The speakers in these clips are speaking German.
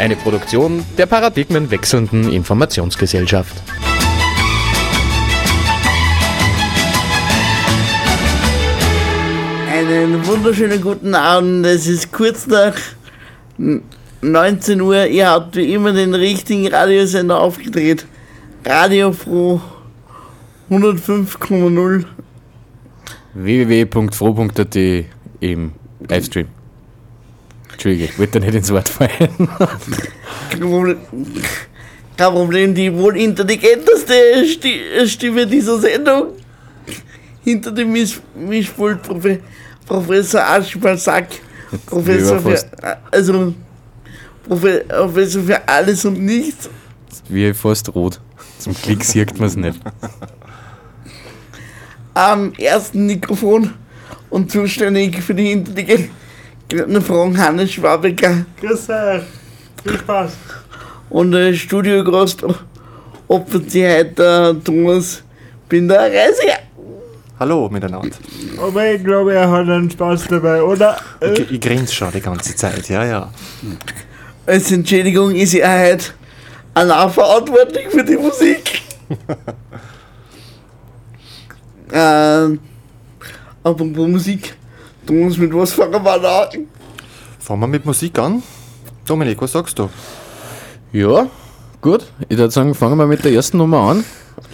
Eine Produktion der paradigmenwechselnden Informationsgesellschaft. Einen wunderschönen guten Abend. Es ist kurz nach 19 Uhr. Ihr habt wie immer den richtigen Radiosender aufgedreht. Radio Froh 105,0. www.froh.at im Livestream. Entschuldige, ich wollte da nicht ins Wort fallen. Kein Problem, die wohl intelligenteste Sti- Stimme dieser Sendung. Hinter dem Misch Mischpult Profe Professor Aschmal Sack. Professor für, also, Profe Professor für alles und nichts. Wie fast rot. Zum Klick sieht man es nicht. Am ersten Mikrofon und zuständig für die intelligenten Fragen Hannes Schwabecker. Grüß euch. Viel Spaß. Und äh, Studiogast opfert sich heute der Thomas Binder-Reisiger. Hallo miteinander. Aber ich glaube, er hat einen Spaß dabei, oder? Ich, ich grinse schon die ganze Zeit, ja, ja. Als Entschädigung ist er heute allein verantwortlich für die Musik. ähm, apropos Musik. Thomas, mit was fangen wir an? Fangen wir mit Musik an. Dominik, was sagst du? Ja, gut. Ich würde sagen, fangen wir mit der ersten Nummer an.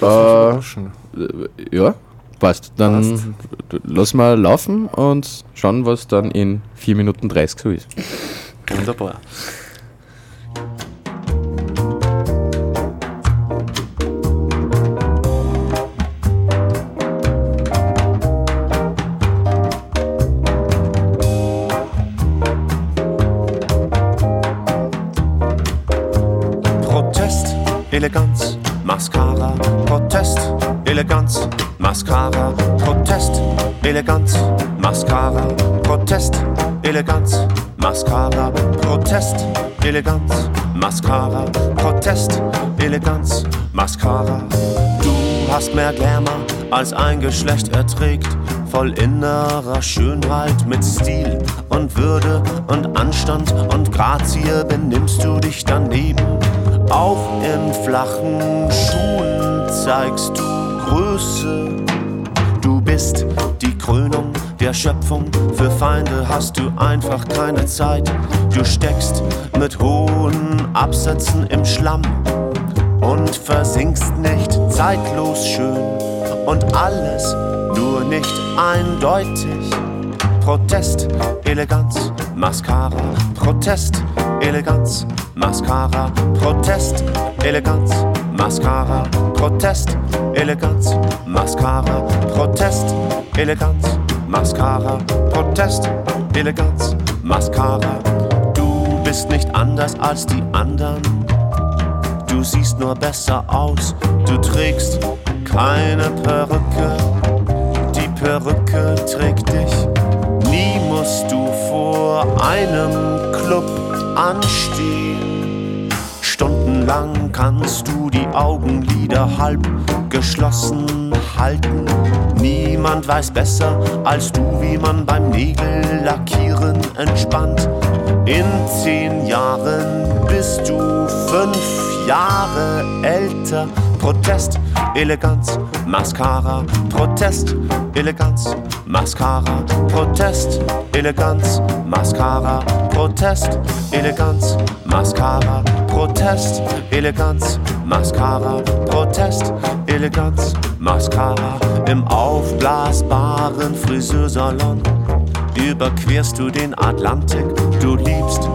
Lass Äh, überraschen. ja, passt. Dann Passt. lassen wir laufen und schauen, was dann in 4 Minuten 30 so ist. Wunderbar. Eleganz, Mascara, Protest, Eleganz, Mascara, Protest, Eleganz, Mascara, Protest, Eleganz, Mascara, Protest, Eleganz, Mascara, Protest, Eleganz, Mascara. Du hast mehr Glamour als ein Geschlecht erträgt, voll innerer Schönheit mit Stil und Würde und Anstand und Grazie benimmst du dich daneben. Auch in flachen Schuhen zeigst du Größe. Du bist die Krönung der Schöpfung. Für Feinde hast du einfach keine Zeit. Du steckst mit hohen Absätzen im Schlamm und versinkst nicht zeitlos schön und alles nur nicht eindeutig. Protest, Eleganz, Mascara, Protest, Eleganz, Mascara, Protest, Eleganz, Mascara, Protest, Eleganz, Mascara, Protest, Eleganz, Mascara, Protest, Eleganz, Mascara. Du bist nicht anders als die anderen. Du siehst nur besser aus. Du trägst keine Perücke. Die Perücke trägt dich. Musst du vor einem Club anstehen. Stundenlang kannst du die Augenlider halb geschlossen halten. Niemand weiß besser als du, wie man beim Nägellackieren entspannt. In zehn Jahren bist du fünf Jahre älter. Protest, Eleganz, Mascara, Protest, Eleganz, Mascara, Protest, Eleganz, Mascara, Protest, Eleganz, Mascara, Protest, Eleganz, Mascara, Protest, Eleganz, Mascara im aufblasbaren Friseursalon. Überquerst du den Atlantik, du liebst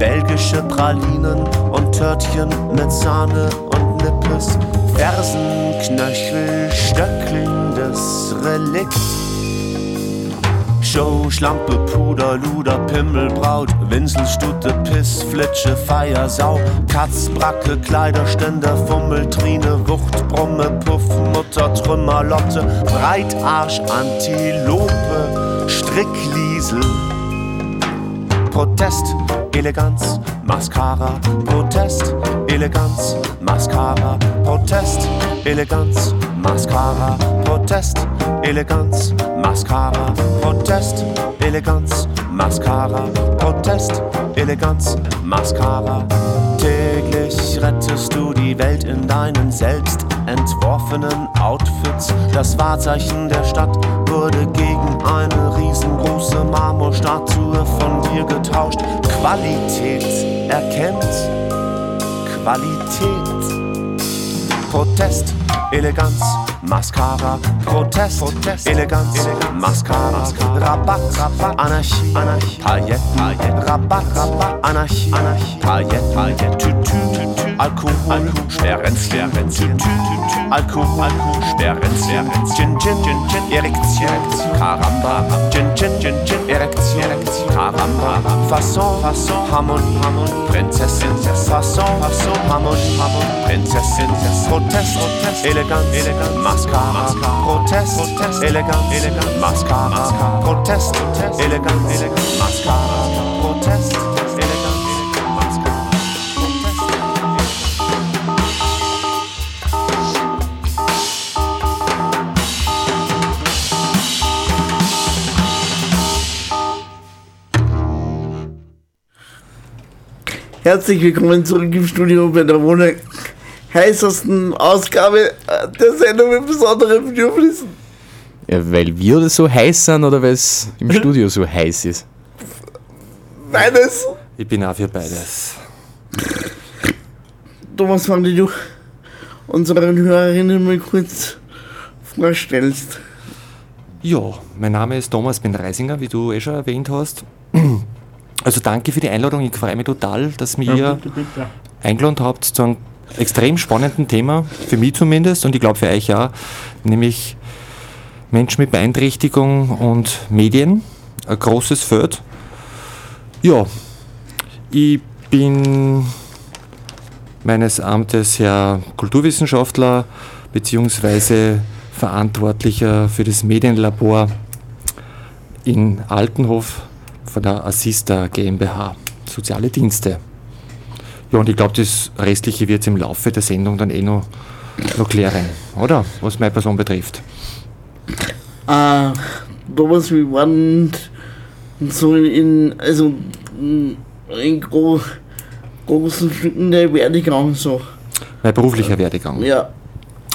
belgische Pralinen und Törtchen mit Sahne und Nippes, Fersenknöchel, stöckelndes Relikt. Show, Schlampe, Puder, Luder, Pimmel, Braut, Winselstute, Piss, Flitsche, Feier, Sau, Katz, Bracke, Kleiderständer, Fummeltrine, Wucht, Brumme, Puff, Mutter, Trümmer, Lotte, Breitarsch, Antilope, Strickliesel, Protest, Eleganz, Mascara, Protest, Eleganz, Mascara, Protest, Eleganz, Mascara, Protest, Eleganz, Mascara, Protest, Eleganz, Mascara, Protest, Eleganz, Mascara. Täglich rettest du die Welt in deinen selbst entworfenen Outfits. Das Wahrzeichen der Stadt wurde gegen eine riesengroße Marmorstatue von dir getauscht. Qualität erkennt Qualität. Protest, Eleganz, Mascara, Protest, Protest. Eleganz, Mascara, Rabatt, Rabatt, Anarchie, Anarchie, Pailletten, Pailletten, Rabatt, Rabatt, Anarchie, Anarchie, Pailletten, Pailletten, Tütü, Tütü, Alkohol, Alkohol, Sperrenz, Sperrenz, Tütü, Tütü, Alkohol, Alkohol, Sperrenz, Gin, Gin, Gin, Gin, Erektion, Karamba, Gin, Gin, Gin, Gin, Erektion, Erektion, Karamba, Fasson, Fasson, Harmonie, Harmonie, Prinzessin, Fasson, Fasson, Harmonie, Harmonie, Prinzessin, Protest, Protest, Eleganz, Eleganz, Mascara, Protest, Protest, Eleganz, Eleganz, Mascara, Protest, Protest, Eleganz, Eleganz, Mascara, Protest, Eleganz, Mascara, Protest. Herzlich willkommen zurück im Studio bei der wohl heißesten Ausgabe äh, der Sendung mit besonderen Bedürfnissen. Ja, weil wir so heiß sind oder weil es im Studio so heiß ist? Beides. Ich bin auch für beides. Thomas, wann du unseren Hörerinnen mal kurz vorstellst. Ja, mein Name ist Thomas Ben Reisinger, wie du eh schon erwähnt hast. Also danke für die Einladung. Ich freue mich total, dass mir ihr Bitte, bitte. eingeladen habt zu einem extrem spannenden Thema, für mich zumindest und ich glaube für euch auch, nämlich Menschen mit Beeinträchtigung und Medien. Ein großes Feld. Ja, ich bin meines Amtes Herr Kulturwissenschaftler beziehungsweise Verantwortlicher für das Medienlabor in Altenhof von der Assista GmbH, Soziale Dienste. Ja, und ich glaube, das Restliche wird im Laufe der Sendung dann eh noch, noch klären, oder? Was meine Person betrifft. Äh, Thomas, wir waren so in, also in, gro großen Stücken der Werdegang so. Mein beruflicher Werdegang. Ja.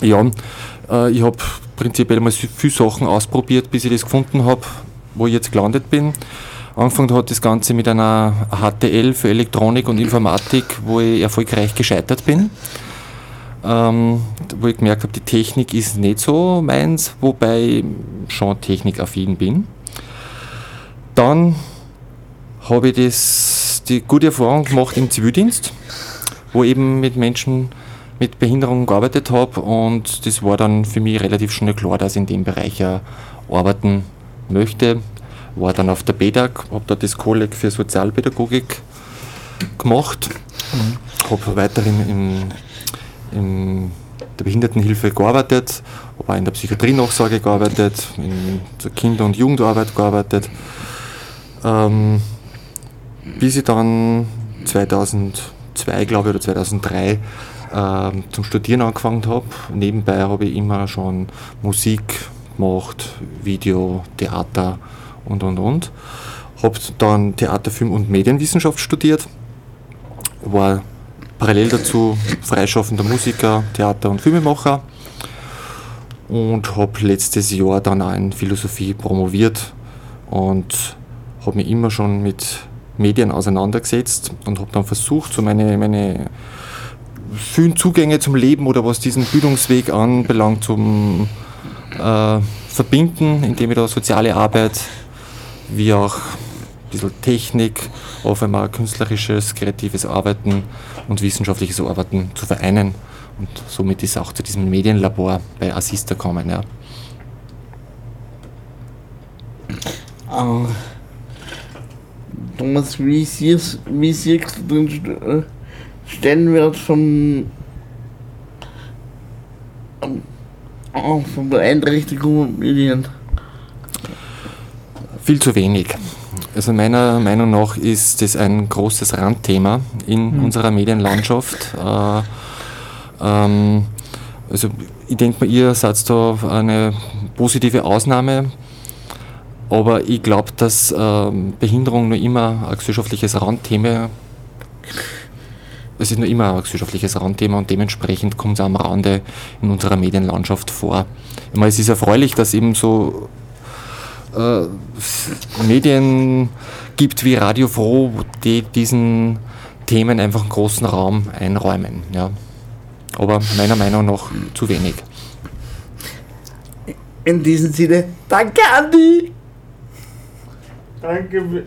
Ja, äh, ich habe prinzipiell mal viele Sachen ausprobiert, bis ich das gefunden habe, wo ich jetzt gelandet bin. Angefangen hat das Ganze mit einer HTL für Elektronik und Informatik, wo ich erfolgreich gescheitert bin. Ähm, wo ich gemerkt habe, die Technik ist nicht so meins, wobei ich schon technikaffin bin. Dann habe ich das, die gute Erfahrung gemacht im Zivildienst, wo ich eben mit Menschen mit Behinderung gearbeitet habe und das war dann für mich relativ schnell klar, dass ich in dem Bereich arbeiten möchte. War dann auf der BEDAG, habe da das Kolleg für Sozialpädagogik gemacht, habe weiterhin in, in der Behindertenhilfe gearbeitet, habe auch in der Psychiatrie-Nachsorge gearbeitet, in der Kinder- und Jugendarbeit gearbeitet, ähm, bis ich dann 2002, glaube ich, oder 2003 ähm, zum Studieren angefangen habe. Nebenbei habe ich immer schon Musik gemacht, Video, Theater und und und. Habe dann Theater, Film und Medienwissenschaft studiert, war parallel dazu freischaffender Musiker, Theater- und Filmemacher und habe letztes Jahr dann auch in Philosophie promoviert und habe mich immer schon mit Medien auseinandergesetzt und habe dann versucht, so meine, meine vielen Zugänge zum Leben oder was diesen Bildungsweg anbelangt, zum äh, Verbinden, indem ich da soziale Arbeit wie auch ein bisschen Technik, auf einmal künstlerisches, kreatives Arbeiten und wissenschaftliches Arbeiten zu vereinen. Und somit ist auch zu diesem Medienlabor bei Assista gekommen. Ja. Äh, Thomas, wie siehst, wie siehst du den äh, Stellenwert von, ähm, äh, von Beeinträchtigungen und Medien? Viel zu wenig. Also meiner Meinung nach ist das ein großes Randthema in unserer Medienlandschaft. Äh, ähm, also ich denke mal, ihr seid da eine positive Ausnahme, aber ich glaube, dass ähm, Behinderung nur immer ein gesellschaftliches Randthema es ist nur immer ein gesellschaftliches Randthema und dementsprechend kommt es am Rande in unserer Medienlandschaft vor. Ich meine, es ist erfreulich, dass eben so äh, Medien gibt wie Radio Froh, die diesen Themen einfach einen großen Raum einräumen. Ja. Aber meiner Meinung nach zu wenig. In diesem Sinne, danke Andi! Danke,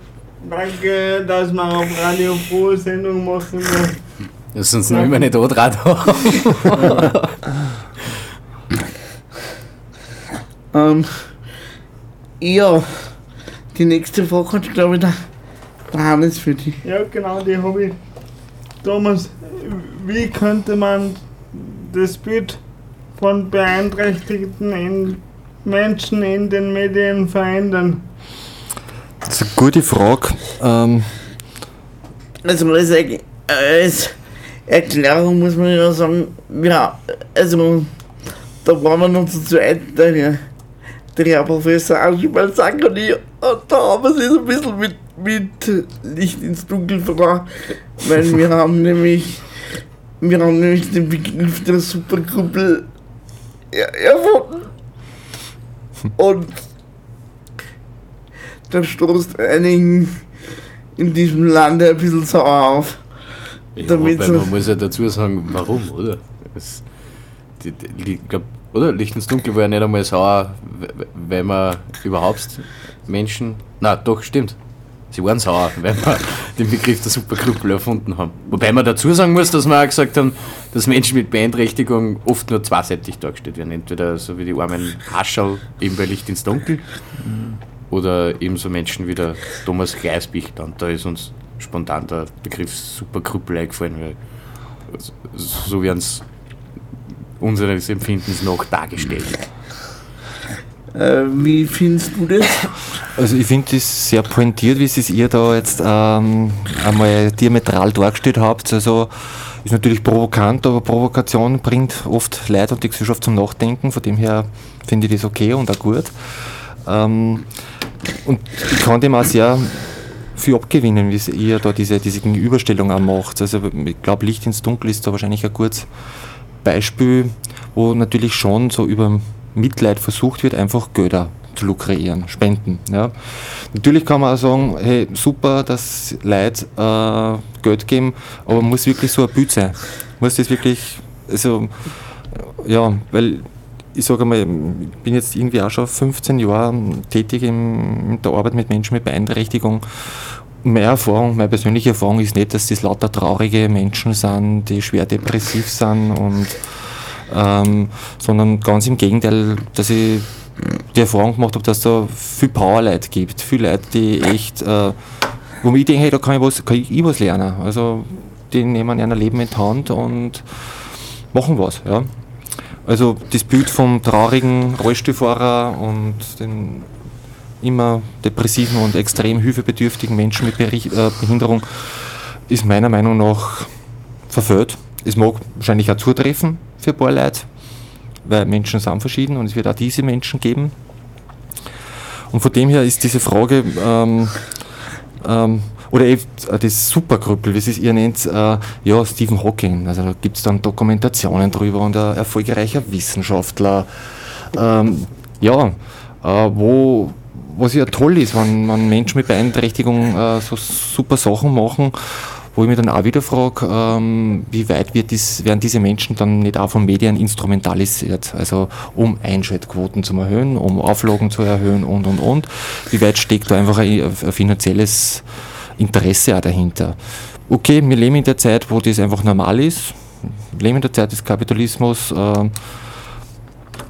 danke, dass wir auf Radio Frohe Sendung machen. Das ist uns noch immer nicht antragen. Ähm, ja, die nächste Frage hat, glaube ich, der, der Hannes für dich. Ja, genau, die habe ich. Thomas, wie könnte man das Bild von beeinträchtigten in Menschen in den Medien verändern? Das ist eine gute Frage. Ähm, Also als, Er- als Erklärung muss man ja sagen, ja, also da waren wir noch zu zweit, der, der Herr Professor Archibald Sack und da haben sich so ein bisschen mit, mit Licht ins Dunkel verloren, weil wir haben nämlich, wir haben nämlich den Begriff der Supergruppe er, erfunden. Und das stoßt einigen in diesem Lande ein bisschen sauer auf. Ja, man muss ja dazu sagen, warum, oder? Es, die, die, ich glaub, oder? Licht ins Dunkel war ja nicht einmal sauer, we- weil man überhaupt Menschen. Na, doch, stimmt. Sie waren sauer, weil wir den Begriff der Supergruppe erfunden haben. Wobei man dazu sagen muss, dass wir auch gesagt haben, dass Menschen mit Beeinträchtigung oft nur zweiseitig dargestellt werden. Entweder so wie die armen Haschel, eben bei Licht ins Dunkel, oder eben so Menschen wie der Thomas Gleisbichter. Und da ist uns spontan der Begriff Supergruppe eingefallen, weil so werden es unseres Empfindens noch dargestellt. Äh, wie findest du das? also ich finde das sehr pointiert, wie es ihr da jetzt ähm, einmal diametral dargestellt habt. Also ist natürlich provokant, aber Provokation bringt oft Leid und die Gesellschaft zum Nachdenken. Von dem her finde ich das okay und auch gut. Ähm, und ich kann dem auch sehr viel abgewinnen, wie ihr da diese, diese Gegenüberstellung auch macht. Also ich glaube, Licht ins Dunkel ist da wahrscheinlich ein gutes Beispiel, wo natürlich schon so über Mitleid versucht wird, einfach Gelder zu lukrieren, Spenden. Ja. Natürlich kann man auch sagen, hey, super, dass Leute äh, Geld geben, aber muss wirklich so ein Bild sein? Muss das wirklich, also, ja, weil ich sage mal, ich bin jetzt irgendwie auch schon 15 Jahre tätig in der Arbeit mit Menschen mit Beeinträchtigung. Meine Erfahrung, meine persönliche Erfahrung ist nicht, dass das lauter traurige Menschen sind, die schwer depressiv sind und ähm, sondern ganz im Gegenteil, dass ich die Erfahrung gemacht habe, dass da viel Power-Leute gibt, viele Leute, die echt, äh, wo ich denke, hey, da kann ich was, kann ich was lernen. Also die nehmen ihr Leben in die Hand und machen was. Ja. Also das Bild vom traurigen Rollstuhlfahrer und den immer depressiven und extrem hilfebedürftigen Menschen mit äh, Behinderung ist meiner Meinung nach verfehlt. Es mag wahrscheinlich auch zutreffen für ein paar Leute, weil Menschen sind verschieden und es wird auch diese Menschen geben. Und von dem her ist diese Frage, ähm, ähm, oder eben äh, das Superkrüppel, wie es ihr nennt, äh, ja, Stephen Hawking. Also da gibt es dann Dokumentationen drüber und ein erfolgreicher Wissenschaftler. Ähm, ja, äh, wo, was ja toll ist, wenn, wenn Menschen mit Beeinträchtigung äh, so super Sachen machen, wo ich mich dann auch wieder frage, ähm, wie weit wird dies, werden diese Menschen dann nicht auch von Medien instrumentalisiert, also um Einschaltquoten zu erhöhen, um Auflagen zu erhöhen und und und. Wie weit steckt da einfach ein, ein finanzielles Interesse auch dahinter? Okay, wir leben in der Zeit, wo das einfach normal ist. Wir leben in der Zeit des Kapitalismus. ähm,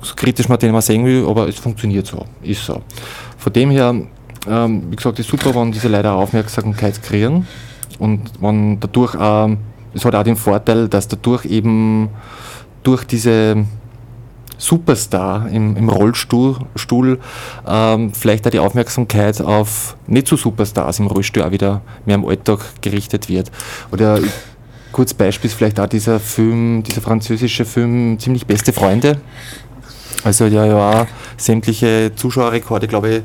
so kritisch man den mal sehen will, aber es funktioniert so, ist so. Von dem her ähm, wie gesagt, ist super, wenn diese Leute Aufmerksamkeit kriegen und wenn dadurch auch, es hat auch den Vorteil, dass dadurch eben durch diese Superstar im, im Rollstuhl Stuhl, ähm, vielleicht auch die Aufmerksamkeit auf nicht so Superstars im Rollstuhl auch wieder mehr im Alltag gerichtet wird. Oder kurz Beispiel ist vielleicht auch dieser Film, dieser französische Film Ziemlich beste Freunde. Also ja auch sämtliche Zuschauerrekorde, glaube ich,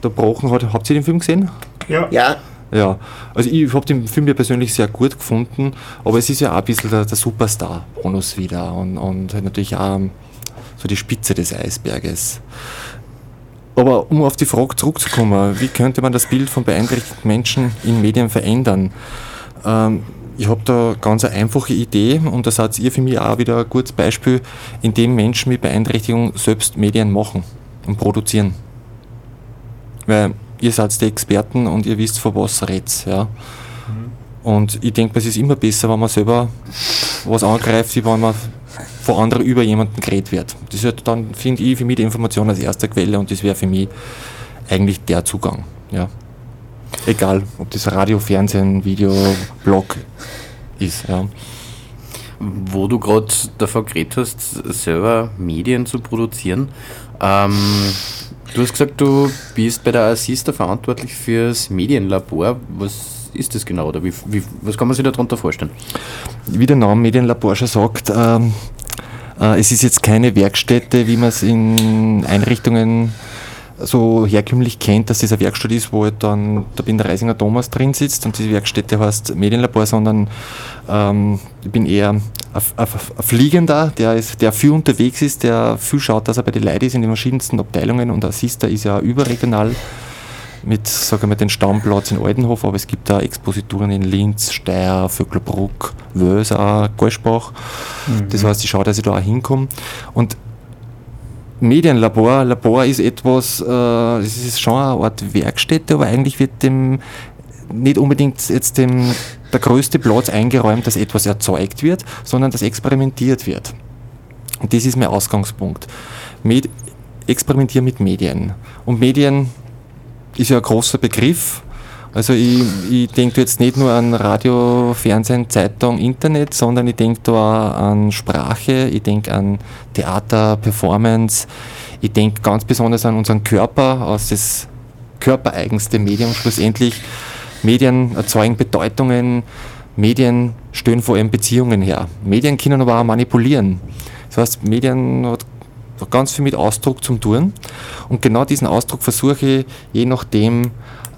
da gebrochen hat. Habt ihr den Film gesehen? Ja. Ja, Ja, also ich habe den Film ja persönlich sehr gut gefunden, aber es ist ja auch ein bisschen der, der Superstar-Bonus wieder und, und halt natürlich auch so die Spitze des Eisberges. Aber um auf die Frage zurückzukommen, wie könnte man das Bild von beeinträchtigten Menschen in Medien verändern? Ähm, ich habe da ganz eine einfache Idee und da seid ihr für mich auch wieder ein gutes Beispiel, in dem Menschen mit Beeinträchtigung selbst Medien machen und produzieren. Weil ihr seid die Experten und ihr wisst, von was redet. Ja. Und ich denke, es ist immer besser, wenn man selber was angreift, wie wenn man von anderen über jemanden geredet wird. Das ist dann, finde ich, für mich die Information als erste Quelle und das wäre für mich eigentlich der Zugang. Ja. Egal, ob das Radio, Fernsehen, Video, Blog ist. Ja. Wo du gerade davon geredet hast, selber Medien zu produzieren. Ähm, du hast gesagt, du bist bei der Assista verantwortlich fürs Medienlabor. Was ist das genau? Oder wie, wie, was kann man sich darunter vorstellen? wie der Name Medienlabor schon sagt, ähm, äh, es ist jetzt keine Werkstätte, wie man es in Einrichtungen so herkömmlich kennt, dass das eine Werkstatt ist, wo halt dann der Binderreisinger Thomas drin sitzt und diese Werkstätte heißt Medienlabor, sondern ähm, ich bin eher ein, ein, ein Fliegender, der, ist, der viel unterwegs ist, der viel schaut, dass er bei den Leuten ist in den verschiedensten Abteilungen und Assista ist ja überregional mit, sagen wir, mal, den Stammplatz in Altenhof, aber es gibt da Exposituren in Linz, Steyr, Vöcklerbruck, Wös, auch Golschbach. Das heißt, ich schaue, dass ich da auch hinkomme. Und Medienlabor, Labor ist etwas, äh, es ist schon eine Art Werkstätte, aber eigentlich wird dem nicht unbedingt jetzt dem, der größte Platz eingeräumt, dass etwas erzeugt wird, sondern dass experimentiert wird. Und das ist mein Ausgangspunkt. Med experimentieren mit Medien. Und Medien ist ja ein großer Begriff. Also ich, ich denke jetzt nicht nur an Radio, Fernsehen, Zeitung, Internet, sondern ich denke da an Sprache, ich denke an Theater, Performance, ich denke ganz besonders an unseren Körper, als das körpereigenste Medium schlussendlich. Medien erzeugen Bedeutungen, Medien stellen vor allem Beziehungen her. Medien können aber auch manipulieren. Das heißt, Medien hat ganz viel mit Ausdruck zum tun. Und genau diesen Ausdruck versuche ich, je nachdem,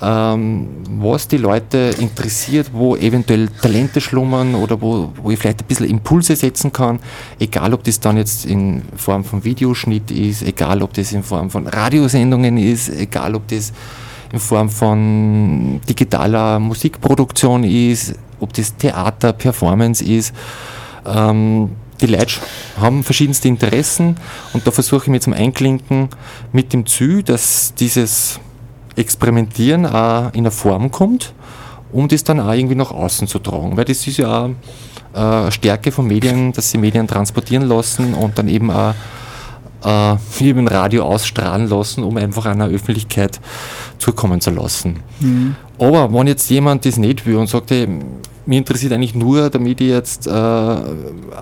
ähm, was die Leute interessiert, wo eventuell Talente schlummern oder wo, wo ich vielleicht ein bisschen Impulse setzen kann, egal ob das dann jetzt in Form von Videoschnitt ist, egal ob das in Form von Radiosendungen ist, egal ob das in Form von digitaler Musikproduktion ist, ob das Theater, Performance ist. Ähm, die Leute haben verschiedenste Interessen und da versuche ich mich zum Einklinken mit dem Ziel, dass dieses Experimentieren auch in eine Form kommt, um das dann auch irgendwie nach außen zu tragen. Weil das ist ja auch äh, eine Stärke von Medien, dass sie Medien transportieren lassen und dann eben auch äh, wie im Radio ausstrahlen lassen, um einfach einer Öffentlichkeit zukommen zu lassen. Aber wenn jetzt jemand das nicht will und sagt, hey, mich interessiert eigentlich nur, damit ich jetzt äh, ein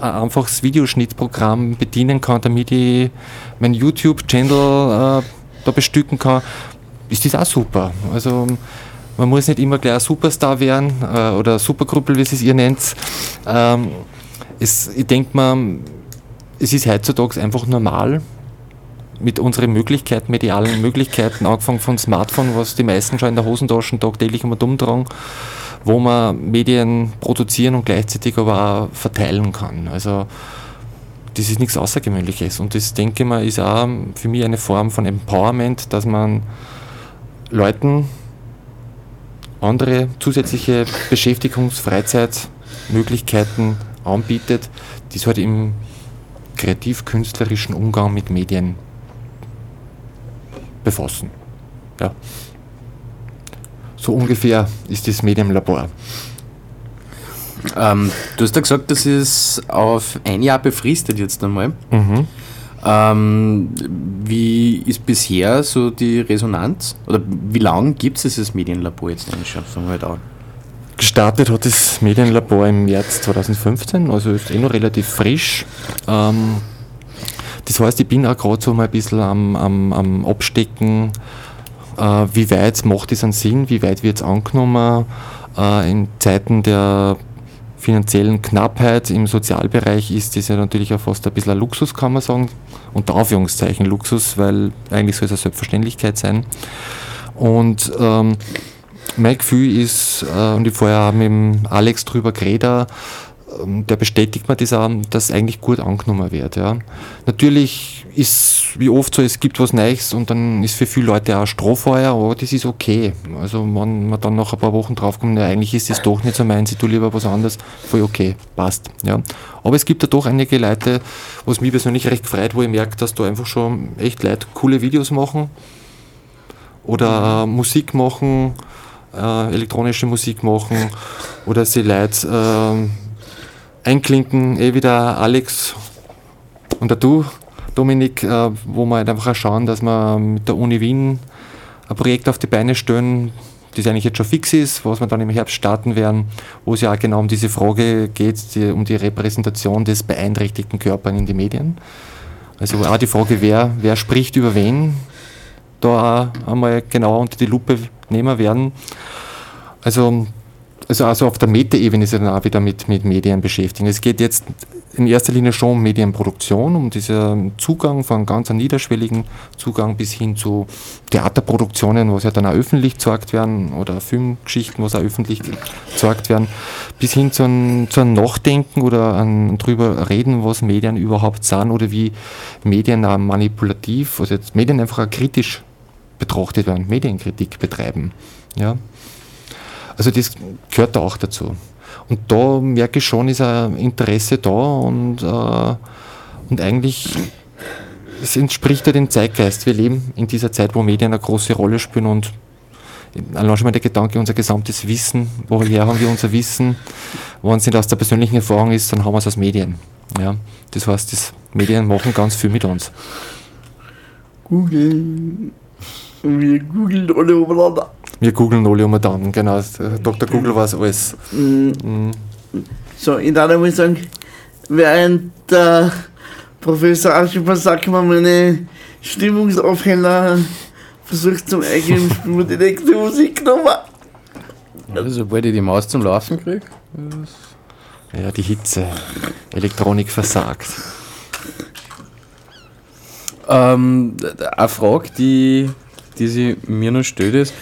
einfaches Videoschnittprogramm bedienen kann, damit ich mein YouTube-Channel äh, da bestücken kann, ist das auch super. Also man muss nicht immer gleich ein Superstar werden äh, oder Supergruppel, wie es ihr nennt. Ähm, es, ich denke mal, es ist heutzutage einfach normal, mit unseren Möglichkeiten, medialen Möglichkeiten, angefangen von Smartphone, was die meisten schon in der Hosentasche tagtäglich immer dumm tragen, wo man Medien produzieren und gleichzeitig aber auch verteilen kann. Also das ist nichts Außergewöhnliches und das denke ich mal ist auch für mich eine Form von Empowerment, dass man Leuten andere zusätzliche Beschäftigungs-, Freizeitmöglichkeiten anbietet, die es halt im kreativ-künstlerischen Umgang mit Medien befassen. Ja. So ungefähr ist das Medienlabor. Ähm, du hast ja gesagt, das ist auf ein Jahr befristet jetzt einmal. Mhm. Ähm, wie ist bisher so die Resonanz? Oder wie lange gibt es dieses Medienlabor jetzt eigentlich schon? Fangen wir halt an. Gestartet hat das Medienlabor im März 2015, also ist eh noch relativ frisch. Ähm, das heißt, ich bin auch gerade so mal ein bisschen am, am, am Abstecken, äh, wie weit macht es einen Sinn, wie weit wird es angenommen. Äh, in Zeiten der finanziellen Knappheit im Sozialbereich ist das ja natürlich auch fast ein bisschen ein Luxus, kann man sagen. Unter Anführungszeichen Luxus, weil eigentlich soll es eine Selbstverständlichkeit sein. Und ähm, mein Gefühl ist, äh, und ich vorher mit dem Alex drüber geredet, ähm, der bestätigt mir das auch, dass eigentlich gut angenommen wird. Ja. Natürlich ist, wie oft so, es gibt was Neues und dann ist für viele Leute auch Strohfeuer, aber das ist okay. Also wenn man dann nach ein paar Wochen draufkommt, ja, eigentlich ist das doch nicht so meins, ich tue lieber was anderes, voll okay, passt. Ja. Aber es gibt ja doch einige Leute, was mich persönlich recht freut, wo ich merke, dass da einfach schon echt Leute coole Videos machen oder äh, Musik machen, äh, elektronische Musik machen oder sie Leute äh, einklinken, eh wieder Alex und der du, Dominik, äh, wo wir halt einfach schauen, dass wir mit der Uni Wien ein Projekt auf die Beine stellen, das eigentlich jetzt schon fix ist, was wir dann im Herbst starten werden, wo es ja auch genau um diese Frage geht, die, um die Repräsentation des beeinträchtigten Körpers in die Medien. Also auch die Frage, wer, wer spricht über wen, da auch einmal genau unter die Lupe nehmen werden. Also also, also auf der Metaebene er dann auch wieder mit, mit Medien beschäftigt. Es geht jetzt in erster Linie schon um Medienproduktion, um diesen Zugang von ganz niederschwelligen Zugang bis hin zu Theaterproduktionen, was ja dann auch öffentlich gezeigt werden, oder Filmgeschichten, was auch öffentlich gezeigt werden, bis hin zu einem, zu einem Nachdenken oder ein, drüber reden, was Medien überhaupt sind oder wie Medien auch manipulativ, also jetzt Medien einfach auch kritisch betrachtet werden, Medienkritik betreiben. Ja. Also das gehört da auch dazu. Und da merke ich schon, ist ein Interesse da und, äh, und eigentlich es entspricht ja dem Zeitgeist. Wir leben in dieser Zeit, wo Medien eine große Rolle spielen und allein schon mal der Gedanke, unser gesamtes Wissen, woher haben wir unser Wissen? Wenn es nicht aus der persönlichen Erfahrung ist, dann haben wir es aus Medien. Ja, das heißt, das Medien machen ganz viel mit uns. Google. Wir googeln alle umeinander. Wir googeln alle um dann, genau. Dr. Google weiß alles. Mm, Mhm. So, ich darf mal sagen, während der Professor Aschipper sagt, man meine Stimmungsaufheller versucht zum eigenen Spiel die nächste Musik genommen. Also, sobald ich die Maus zum Laufen kriege. Ja, die Hitze. Elektronik versagt. Ähm, eine Frage, die, die sich mir noch stellt, ist,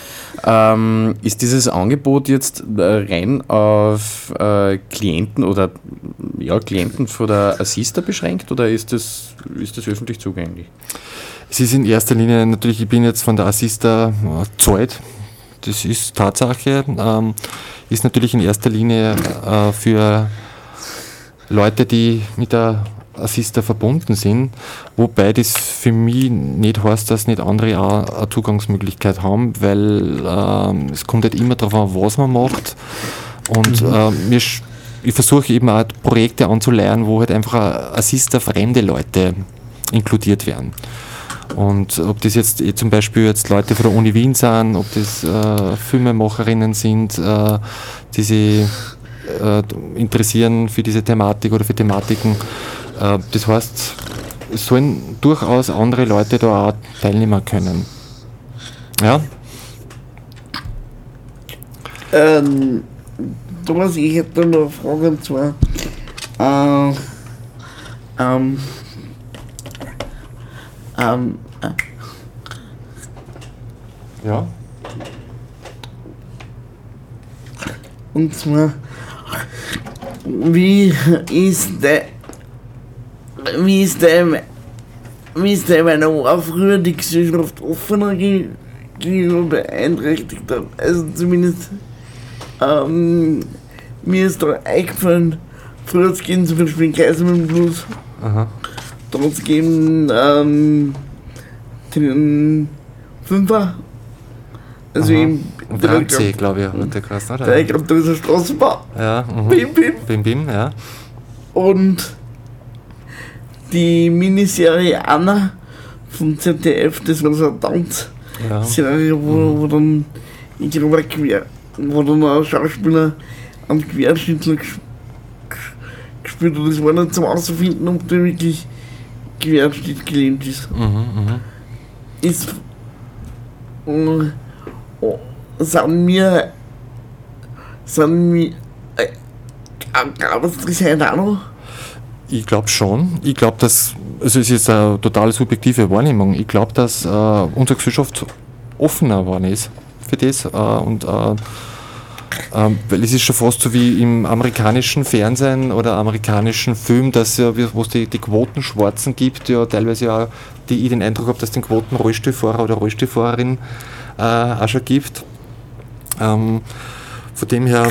ähm, ist dieses Angebot jetzt äh, rein auf äh, Klienten oder ja, Klienten von der Assista beschränkt oder ist das, ist das öffentlich zugänglich? Es ist in erster Linie natürlich, ich bin jetzt von der Assista Zeit, das ist Tatsache, ähm, ist natürlich in erster Linie äh, für Leute, die mit der Assista verbunden sind, wobei das für mich nicht heißt, dass nicht andere auch eine Zugangsmöglichkeit haben, weil ähm, es kommt halt immer darauf an, was man macht und äh, mir sch- ich versuche eben auch Projekte anzuleiern, wo halt einfach Assista fremde Leute inkludiert werden. Und ob das jetzt eh zum Beispiel jetzt Leute von der Uni Wien sind, ob das äh, Filmemacherinnen sind, äh, die sich äh, interessieren für diese Thematik oder für Thematiken. Äh, das heißt, es sollen durchaus andere Leute da auch teilnehmen können. Ja, Ähm, Thomas, ich hätte noch eine Frage und zwar, äh, ähm, ähm, äh, ja. und zwar, wie ist der, wie ist ist der Meinung, war früher die Gesellschaft offener ge- gegenüber Beeinträchtigter, also zumindest, ähm, mir ist da eingefallen, früher zu gehen zum Beispiel in Kaisermann Blues, Aha. geben, ähm, den Fünfer, also Aha. eben, Und am- glaube ich, hat der geheißen, oder? direkt am dieser Straßenbahn. Ja, mhm. Bim, bim. Bim, bim, ja. Und die Miniserie Anna vom ZDF, das war so eine Ja. Tanzserie, wo, wo dann, ich glaube, Quer, wo dann ein Schauspieler am Querschnittler ges- ges- gespielt hat. Das war nicht zum Ausfinden, ob der wirklich Querschnitt gelähmt ist. Mhm, mhm. ist äh, oh, sind wir sind wir äh, gab es das halt auch noch? Ich glaube schon. Ich glaube, dass, also es ist jetzt eine total subjektive Wahrnehmung. Ich glaube, dass äh, unsere Gesellschaft offener geworden ist für das. Äh, und, äh, ähm, weil es ist schon fast so wie im amerikanischen Fernsehen oder amerikanischen Film, dass ja, wo es die, die Quotenschwarzen gibt, ja teilweise ja, die ich den Eindruck habe, dass es den Quoten Rollstuhlfahrer oder Rollstuhlfahrerin äh, auch schon gibt. Ähm, von dem her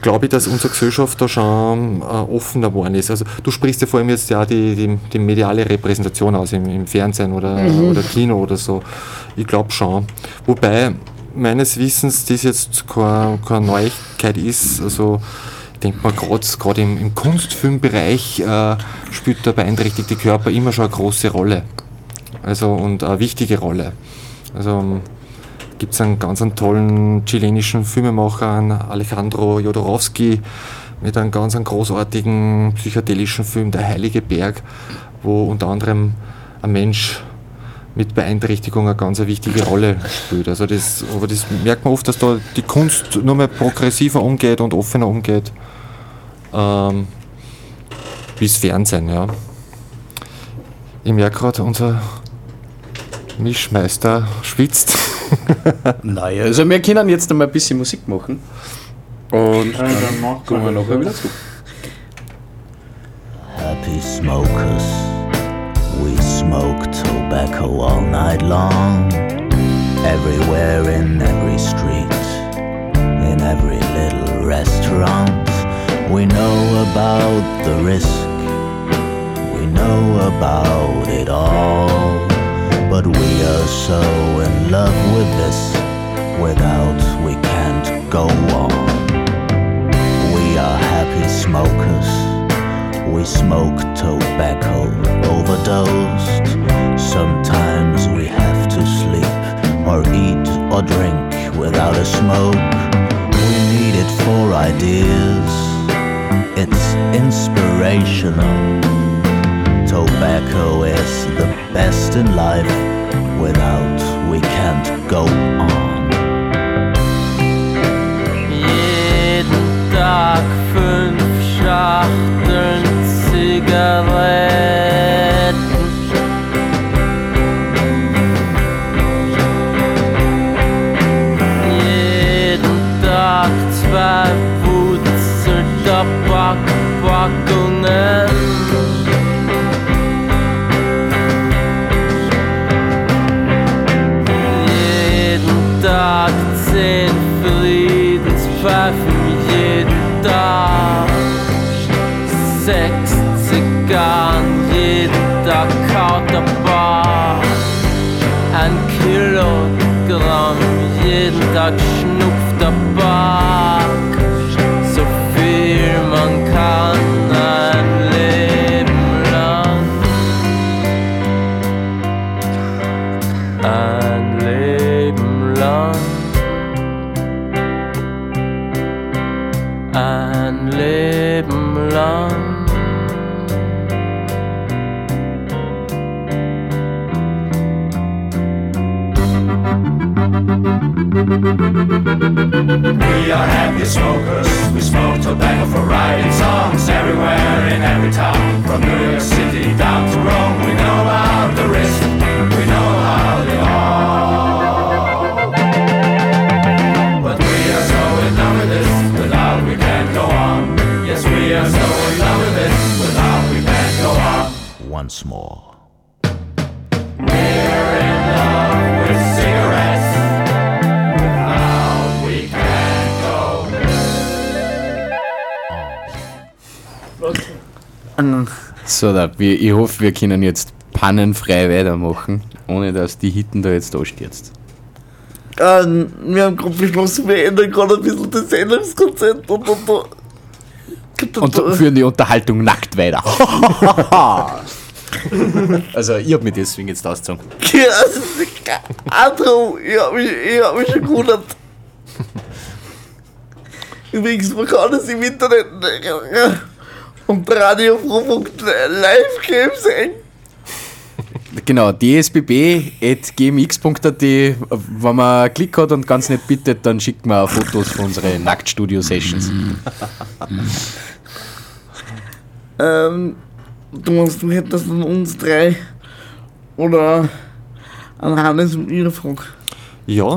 glaube ich, dass unsere Gesellschaft da schon äh, offener geworden ist. Also du sprichst ja vor allem jetzt ja die, die, die mediale Repräsentation aus im, im Fernsehen oder, oder Kino oder so. Ich glaube schon. Wobei meines Wissens das jetzt keine, keine Neuigkeit ist. Also ich denke mal, gerade im, im Kunstfilmbereich äh, spielt der beeinträchtigte Körper immer schon eine große Rolle. Also und eine wichtige Rolle. Also gibt es einen ganz einen tollen chilenischen Filmemacher, Alejandro Jodorowsky, mit einem ganz einen großartigen psychedelischen Film, Der Heilige Berg, wo unter anderem ein Mensch mit Beeinträchtigung eine ganz wichtige Rolle spielt. Also das, aber das merkt man oft, dass da die Kunst nur mehr progressiver umgeht und offener umgeht. Ähm, das Fernsehen, ja. Ich merke gerade, unser Mischmeister schwitzt. Naja, also wir können jetzt einmal ein bisschen Musik machen. Und Ja, dann machen kommen wir nachher wieder zurück. Happy smokers, we smoke tobacco all night long. Everywhere in every street, in every little restaurant. We know about the risk, we know about it all. But we are so in love with this, without we can't go on. We are happy smokers. We smoke tobacco overdosed. Sometimes we have to sleep or eat or drink without a smoke. We need it for ideas. It's inspirational. Tobacco is the best in life. Without we can't go on. We are happy smokers. We smoke tobacco for writing songs everywhere in every town. From New York City down to Rome, we know about the risk. We know how they are. But we are so in love with this, without we can't go on. Yes, we are so in love with this, without we can't go on. Once more. Ähm, So, da, wir, ich hoffe, wir können jetzt pannenfrei weitermachen, ohne dass die Hitten da jetzt da stürzt. ähm, wir haben gerade beschlossen, wir ändern gerade ein bisschen das Sendungskonzept und, und, und. und führen die Unterhaltung nackt weiter. also, ich hab mich deswegen jetzt ausgezogen. Ja, Andro, ich hab mich, ich hab mich schon gewundert. Übrigens, man kann das im Internet äh, unter radio.live game sehen. Genau, dsbb.gmx.at, wenn man einen Klick hat und ganz nett bittet, dann schickt man Fotos von unseren Nacktstudio-Sessions. Ähm, du meinst, du hättest an uns drei oder an Hannes und ihre Frage. Ja,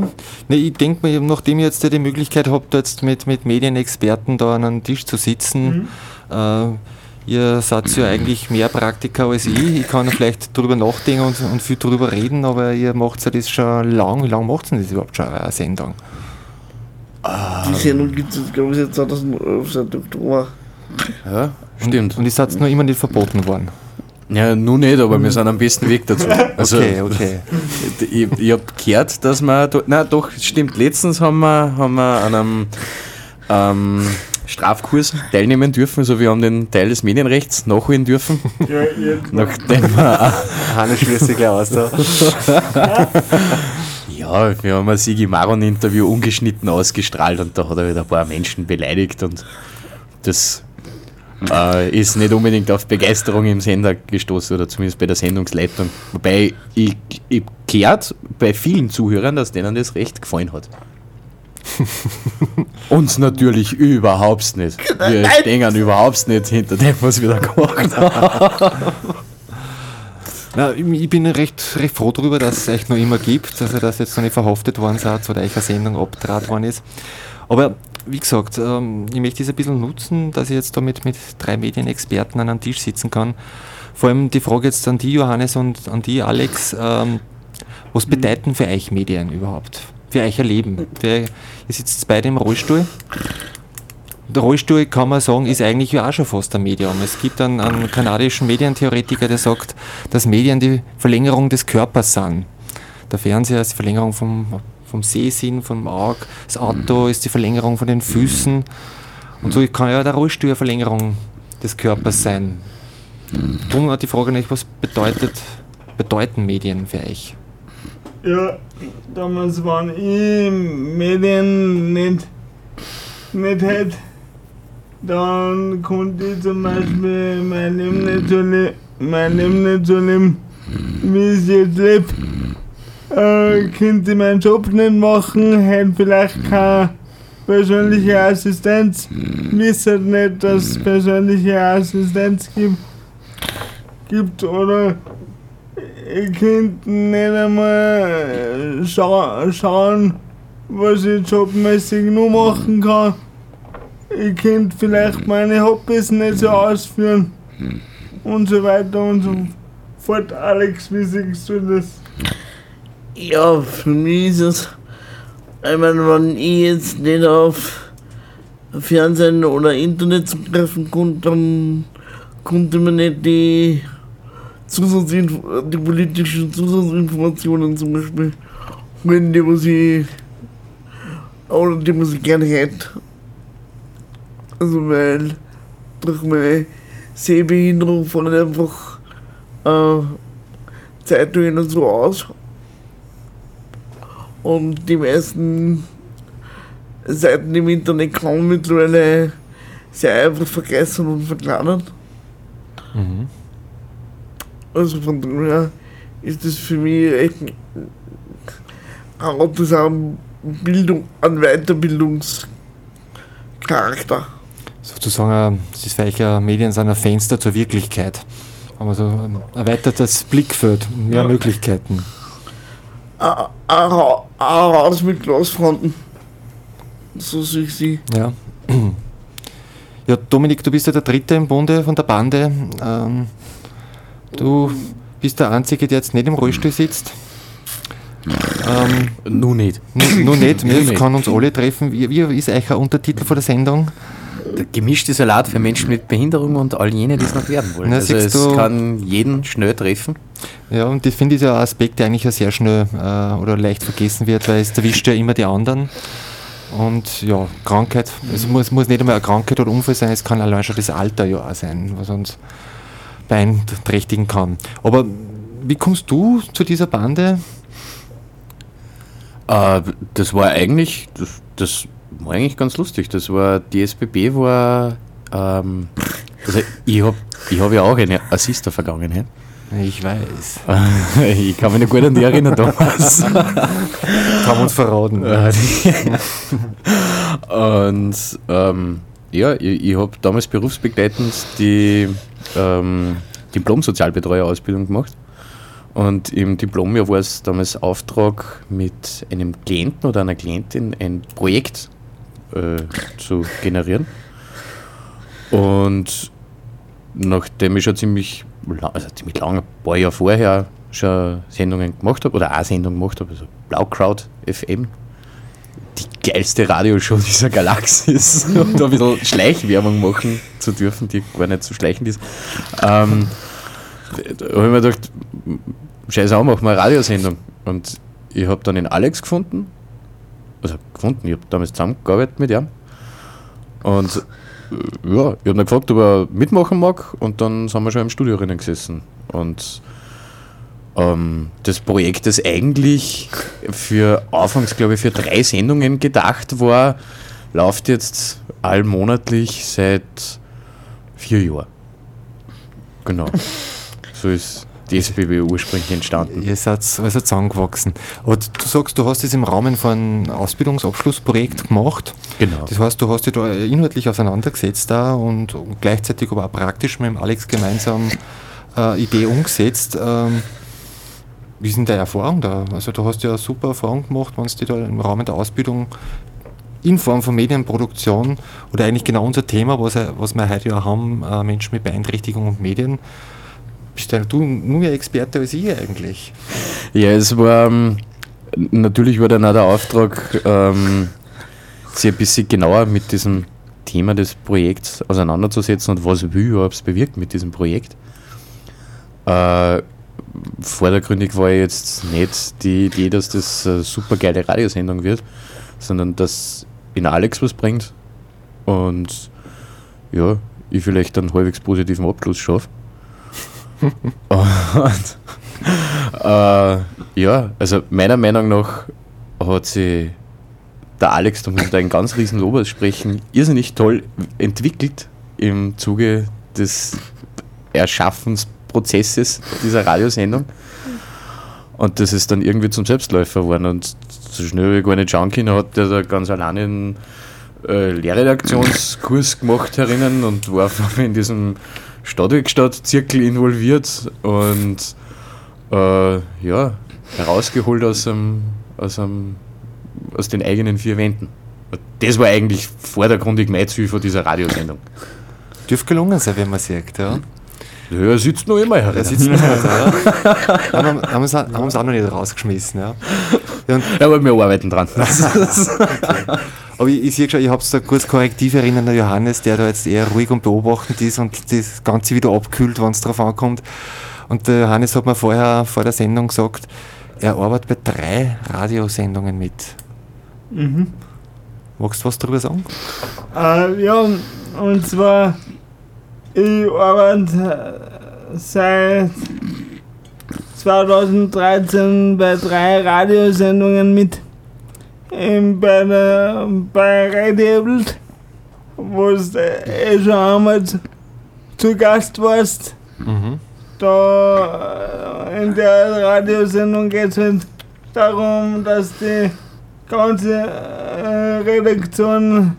ne, ich denke mir, nachdem ich jetzt die Möglichkeit habt, jetzt mit, mit Medienexperten da an einem Tisch zu sitzen, äh, ihr seid ja eigentlich mehr Praktiker als ich. Ich kann vielleicht drüber nachdenken und, und viel drüber reden, aber ihr macht ja das schon lang. Wie lange macht ihr denn das überhaupt schon, eine Sendung? Die Sendung gibt es, glaube ich, seit 2011, seit Oktober. Ja, stimmt. Und ich seid noch immer nicht verboten worden. Ja, nun nicht, aber wir sind am besten Weg dazu. Also, Okay, okay. ich, ich habe gehört, dass wir. Na doch, stimmt. Letztens haben wir, haben wir an einem ähm, Strafkurs teilnehmen dürfen. Also, wir haben den Teil des Medienrechts nachholen dürfen. Ja, jetzt Nachdem wir. Hannes schließt sich gleich aus da. Ja, wir haben ein Sigi Maron-Interview ungeschnitten ausgestrahlt und da hat er wieder ein paar Menschen beleidigt und das äh, ist nicht unbedingt auf Begeisterung im Sender gestoßen oder zumindest bei der Sendungsleitung. Wobei ich, ich gehört bei vielen Zuhörern, dass denen das recht gefallen hat. Uns natürlich überhaupt nicht. Wir stehen überhaupt nicht hinter dem, was wir da gemacht haben. Na, ich bin recht, recht froh darüber, dass es euch noch immer gibt, also dass ihr jetzt noch nicht verhaftet worden seid oder euch eine Sendung abgetragen worden ist. Aber wie gesagt, ähm, ich möchte es ein bisschen nutzen, dass ich jetzt da mit, mit drei Medienexperten an einem Tisch sitzen kann. Vor allem die Frage jetzt an die Johannes und an die Alex, ähm, was bedeuten für euch Medien überhaupt? Für euch ein Leben? Für, ihr sitzt beide im Rollstuhl. Der Rollstuhl, kann man sagen, ist eigentlich ja auch schon fast ein Medium. Es gibt einen, einen kanadischen Medientheoretiker, der sagt, dass Medien die Verlängerung des Körpers sind. Der Fernseher ist die Verlängerung vom, vom Sehsinn, vom Auge, das Auto ist die Verlängerung von den Füßen. Und so kann ja der Rollstuhl eine Verlängerung des Körpers sein. Darum hat die Frage nicht, was bedeutet, bedeuten Medien für euch? Ja, damals waren ich Medien nicht, nicht hätte, dann konnte ich zum Beispiel mein Leben nicht so, le mein Leben nicht so leben, wie ich jetzt lebe. Äh, könnte meinen Job nicht machen, hätte vielleicht keine persönliche Assistenz, wisse nicht, dass es persönliche Assistenz gibt, gibt oder ich könnte nicht einmal scha schauen, was ich jobmäßig nur machen kann. Ich könnte vielleicht meine Hobbys nicht so ausführen und so weiter und so fort. Alex, wie siehst du das? Ja, für mich ist es, ich meine, wenn ich jetzt nicht auf Fernsehen oder Internet zugreifen konnte, dann konnte man nicht die, Zusatzinf die politischen Zusatzinformationen zum Beispiel holen, die was ich, oder die was ich gerne hätte. Also, weil durch meine Sehbehinderung fallen einfach äh, Zeitungen und so aus. Und die meisten Seiten im Internet man mittlerweile sehr einfach vergessen und verkleinern. Also von daher ist das für mich echt ein, hat das auch Bildung, einen Weiterbildungscharakter. Sozusagen, äh, es ist für euch ein Medien sind ein Fenster zur Wirklichkeit. Aber so ein erweitertes Blickfeld, mehr Möglichkeiten. Ein Ra- ein Haus mit Glasfronten. So sehe ich sie. Ja. Ja, Dominik, du bist ja der Dritte im Bunde von der Bande. Ähm, du bist der Einzige, der jetzt nicht im Rollstuhl sitzt. Ähm, Nun nicht. nun nicht, nicht. kann uns alle treffen. Wie, wie ist euch ein Untertitel von der Sendung? Der gemischte Salat für Menschen mit Behinderung und all jene, die es noch werden wollen. Na, also es du- kann jeden schnell treffen. Ja, und das finde ich ja ein Aspekt, der eigentlich ja sehr schnell äh, oder leicht vergessen wird, weil es erwischt ja immer die anderen. Und ja, Krankheit, es muss, muss nicht einmal eine Krankheit oder Unfall sein, es kann allein schon das Alter ja auch sein, was uns beeinträchtigen kann. Aber wie kommst du zu dieser Bande? Äh, das war eigentlich, das, das war eigentlich ganz lustig. Das war, die SBB war, ähm, also ich habe ich hab ja auch eine Assister-Vergangenheit. Ich weiß. ich kann mich noch gut an die erinnern damals. Kann uns verraten. Und ähm, ja, ich, ich habe damals berufsbegleitend die ähm, Diplom-Sozialbetreuer-Ausbildung gemacht. Und im Diplomjahr war es damals Auftrag, mit einem Klienten oder einer Klientin ein Projekt äh, zu generieren. Und nachdem ich schon ziemlich, also ziemlich lange, ein paar Jahre vorher schon Sendungen gemacht habe, oder eine Sendung gemacht habe, also Blaukraut FM, geilste Radioshow dieser Galaxis, um da ein bisschen Schleichwerbung machen zu dürfen, die gar nicht so schleichend ist. Ähm, da habe ich mir gedacht, scheiße auch, machen wir eine Radiosendung. Und ich habe dann den Alex gefunden, also gefunden, ich habe damals zusammengearbeitet mit ihm. Und äh, ja, ich habe ihn gefragt, ob er mitmachen mag und dann sind wir schon im Studio drinnen gesessen. Und ähm, das Projekt, das eigentlich für anfangs, glaube ich, für drei Sendungen gedacht war, läuft jetzt allmonatlich seit vier Jahren. Genau. So ist die SBB ursprünglich entstanden. Ihr seid also zusammengewachsen. Aber du sagst, du hast das im Rahmen von einem Ausbildungsabschlussprojekt gemacht. Genau. Das heißt, du hast dich da inhaltlich auseinandergesetzt da und gleichzeitig aber auch praktisch mit dem Alex gemeinsam äh, Idee umgesetzt. Ähm, wie denn deine Erfahrung da? Also du hast ja super Erfahrung gemacht, wenn du dich da im Rahmen der Ausbildung in Form von Medienproduktion oder eigentlich genau unser Thema, was, was wir heute ja haben, äh, Menschen mit Beeinträchtigung und Medien, bist ja du nur mehr Experte als ich eigentlich. Ja, es war ähm, natürlich war dann auch der Auftrag, ähm, sich ein bisschen genauer mit diesem Thema des Projekts auseinanderzusetzen und was will überhaupt bewirkt mit diesem Projekt. Äh, vordergründig war jetzt nicht die Idee, dass das eine super geile Radiosendung wird, sondern dass in Alex was bringt und ja, ich vielleicht einen halbwegs positiven Abschluss schaffe. und äh, ja, also meiner Meinung nach hat sich der Alex, da muss ich da ein ganz riesen Lob aussprechen, irrsinnig toll entwickelt im Zuge des Erschaffensprozesses dieser Radiosendung. Und das ist dann irgendwie zum Selbstläufer geworden. Und so schnell wie gar nicht schauen können, hat der da ganz alleine einen äh, Lehrredaktionskurs gemacht herinnen und war in diesem Stadtwerkstatt-Zirkel involviert und äh, ja, herausgeholt aus, einem, aus, einem, aus den eigenen vier Wänden. Das war eigentlich vordergründig mein Ziel von dieser Radiosendung. Dürfte gelungen sein, wenn man sieht. Ja. Der Hörer sitzt noch immer Da herin. sitzen wir also, ja. haben, wir- haben, es auch- haben es auch noch nicht rausgeschmissen. Ja. Ja, und, Ja, aber wir arbeiten dran. aber ich, ich sehe schon, ihr habt da kurz korrektiv erinnern, der Johannes, der da jetzt eher ruhig und beobachtend ist und das Ganze wieder abkühlt, wenn es drauf ankommt. Und der Johannes hat mir vorher vor der Sendung gesagt, er arbeitet bei drei Radiosendungen mit. Mhm. Magst du was darüber sagen? Äh, ja, und zwar, ich arbeite äh, seit 2013 bei drei Radiosendungen mit. Ähm, bei, der, bei Redebelt, wo du eh schon einmal zu, zu Gast warst. Mhm. Da äh, in der Radiosendung geht es halt darum, dass die ganze äh, Redaktion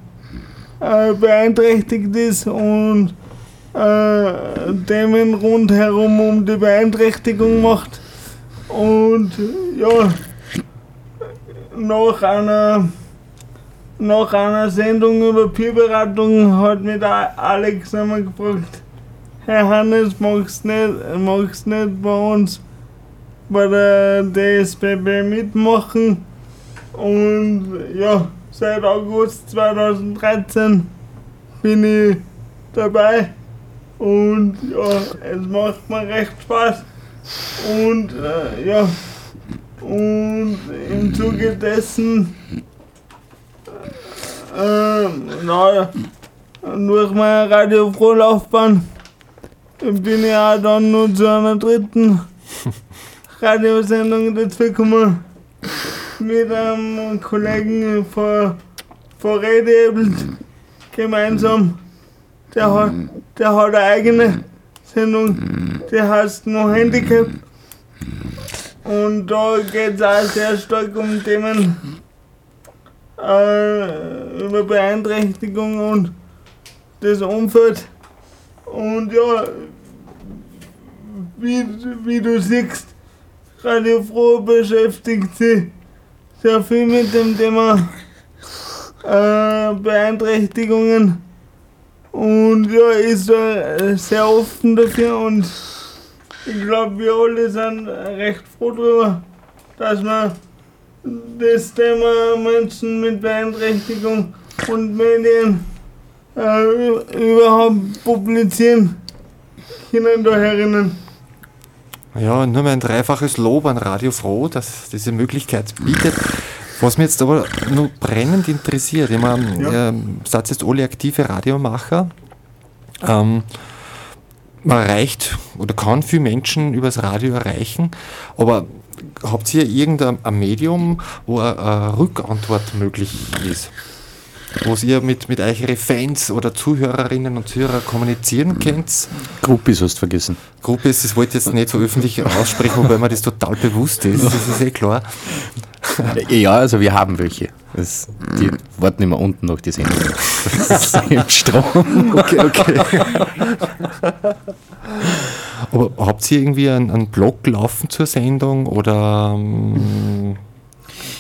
äh, beeinträchtigt ist und äh, Themen rundherum um die Beeinträchtigung macht. Und ja, nach einer, nach einer Sendung über Peerberatung hat mich der Alex einmal gefragt, Herr Hannes, magst nicht, magst nicht bei uns bei der DSBB mitmachen? Und ja, seit August 2013 bin ich dabei. Und ja, es macht mir recht Spaß. Und äh, ja, und im Zuge dessen äh, na, durch meine Radiofrohlaufbahn bin ich auch dann nur zu einer dritten Radiosendung dazu gekommen mit einem Kollegen von, von Redebelt gemeinsam. Der hat, der hat eine eigene Sendung, die heißt No Handicap. Und da geht es auch sehr stark um Themen äh, über Beeinträchtigung und das Umfeld. Und ja, wie, wie du siehst, Radio Froh beschäftigt sich sehr viel mit dem Thema äh, Beeinträchtigungen und ja, ist da sehr offen dafür und ich glaube, wir alle sind recht froh darüber, dass wir das Thema Menschen mit Beeinträchtigung und Medien äh, überhaupt publizieren können da herinnen. Ja, nur mein dreifaches Lob an Radio Froh, dass diese Möglichkeit bietet. Was mich jetzt aber nur brennend interessiert, ich meine, Ja. ihr seid jetzt alle aktive Radiomacher. Ähm, man erreicht oder kann viele Menschen übers Radio erreichen, aber habt ihr irgendein ein Medium, wo eine Rückantwort möglich ist? Wo ihr mit, mit euren Fans oder Zuhörerinnen und Zuhörern kommunizieren könnt? Gruppis hast du vergessen. Gruppe ist, das wollte ich jetzt nicht so öffentlich aussprechen, wobei mir das total bewusst ist. Das ist eh klar. Ja, also wir haben welche. Das, die warten immer unten noch die ist im Strom. Okay, okay. Aber habt ihr irgendwie einen, einen Blog laufen zur Sendung oder ähm,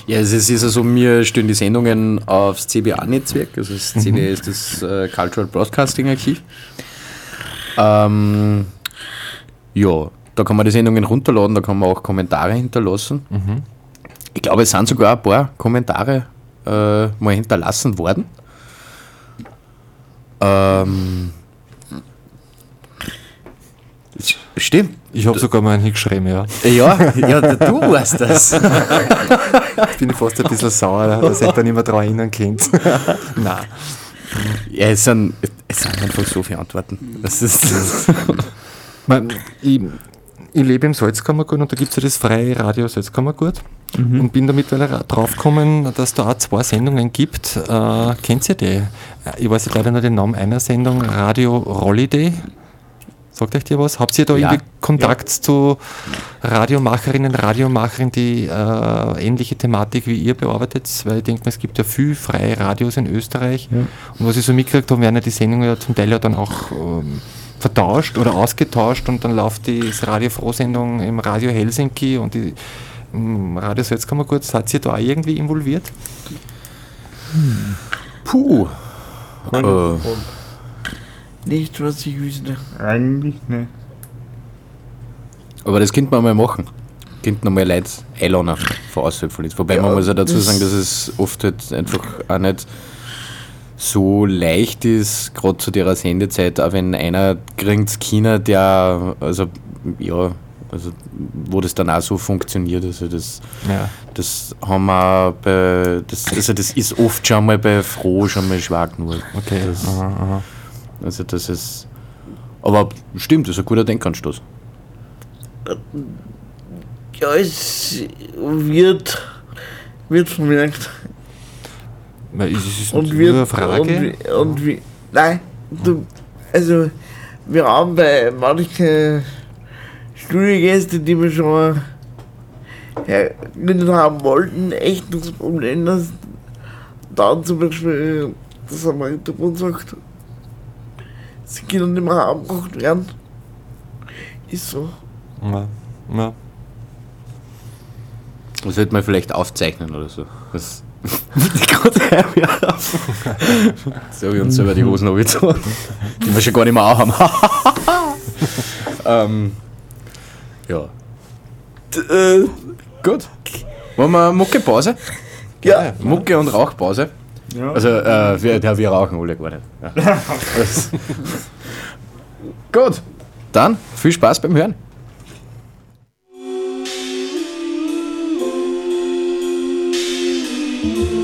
Ja, es ist, also, wir stellen die Sendungen aufs CBA-Netzwerk, also das CBA ist das äh, Cultural Broadcasting Archiv. Ähm, ja, da kann man die Sendungen runterladen, da kann man auch Kommentare hinterlassen. Ich glaube, es sind sogar ein paar Kommentare äh, mal hinterlassen worden. Ähm, stimmt. ich habe sogar mal einen hingeschrieben, ja. Ja, ja, du warst das. Jetzt bin ich fast ein bisschen sauer, dass ich da nicht mehr daran erinnern könnt. Nein. Ja, es sind, es sind einfach so viele Antworten. Das ist. Man, ich, ich lebe im Salzkammergut und da gibt es ja das freie Radio Salzkammergut und bin da mittlerweile draufgekommen, dass da auch zwei Sendungen gibt. Äh, kennt ihr die? Äh, Ich weiß leider nur den Namen einer Sendung, Radio Rolliday. Sagt euch dir was? Habt ihr da Ja. irgendwie Kontakt zu Radiomacherinnen, Radiomachern, die äh, ähnliche Thematik wie ihr bearbeitet? Weil ich denke mal, es gibt ja viel freie Radios in Österreich. Und was ich so mitgekriegt habe, werden ja die Sendungen ja zum Teil ja dann auch ähm, vertauscht oder ausgetauscht und dann läuft die Radio Froh-Sendung im Radio Helsinki und die im Radio Salzkammergut. Seid ihr da auch irgendwie involviert? Puh. Äh, Nicht, was ich wüsste. Eigentlich nicht. aber das könnte man mal machen. Könnten mal Leute einladen von Linz. Wobei man muss ja dazu das- sagen, dass es oft halt einfach auch nicht so leicht ist, gerade zu der Sendezeit, auch wenn einer kriegt China, der, also, ja, also, wo das dann auch so funktioniert. Also, das, Ja. das haben wir bei, das, also, das ist oft schon mal bei Froh schon mal schwer genug. Okay. Das, aha, aha. Also, das ist, aber stimmt, das ist ein guter Denkanstoß. Ja, es wird, wird vermerkt. Es ist Und nur wird, eine Frage. Und, wie- und wie, nein, du, also, wir haben bei manchen Studiogästen, die wir schon hergegründet haben wollten, echt das Problem, dass dann zum Beispiel das am Hintergrund sagt, sie können nicht mehr angebracht werden. Ist so. Ja. Ja. Das sollte man vielleicht aufzeichnen oder so. Das. So wie uns selber die Hosen angezogen, die wir schon gar nicht mehr haben. ähm, ja. Äh, Gut. Wollen wir Mucke-Pause? ja, Mucke und Rauchpause. Ja. Also, äh, wir, ja, wir rauchen alle gar nicht. Ja. Gut. Dann viel Spaß beim Hören. never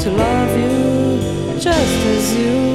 to love you just as you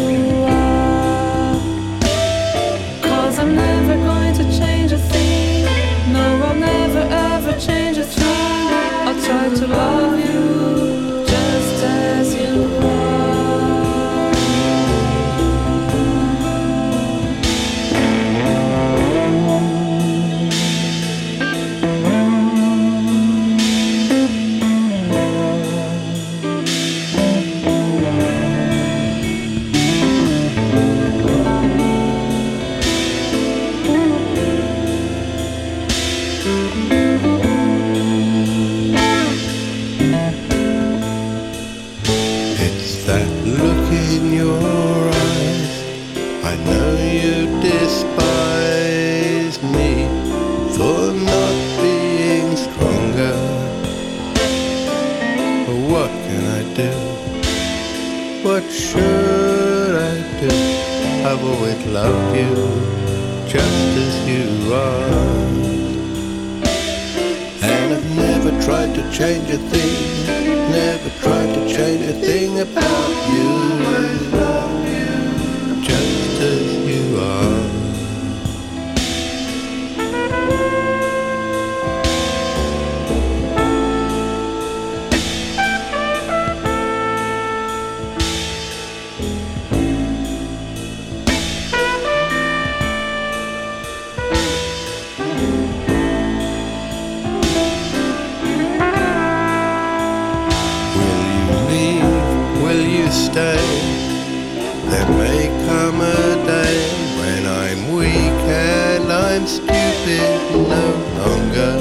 I'm weak and I'm stupid no longer.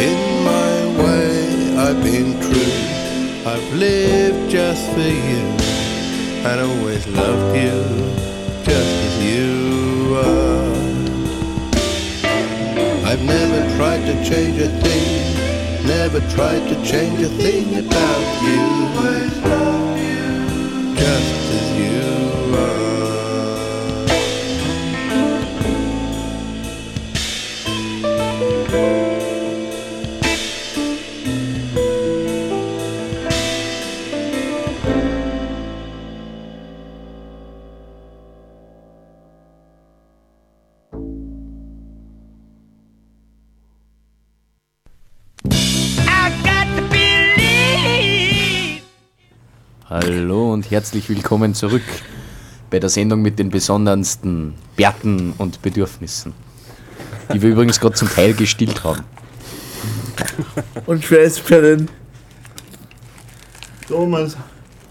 In my way, I've been true. I've lived just for you and always loved you just as you are. I've never tried to change a thing, never tried to change a thing about you. Just und herzlich willkommen zurück bei der Sendung mit den besondersten Werten und Bedürfnissen, die wir übrigens gerade zum Teil gestillt haben. Und Schweißperlen. Thomas,